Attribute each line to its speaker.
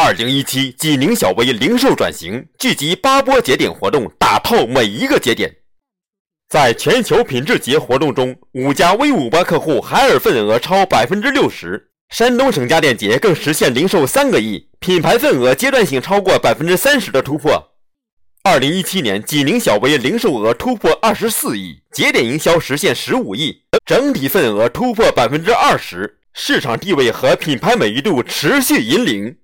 Speaker 1: 二零一七济宁小微零售转型，聚集八波节点活动，打透每一个节点。在全球品质节活动中，五家 V 五八客户海尔份额超百分之六十，山东省家电节更实现零售三个亿，品牌份额阶段性超过百分之三十的突破。二零一七年，济宁小微零售额突破二十四亿，节点营销实现十五亿，整体份额突破百分之二十，市场地位和品牌美誉度持续引领。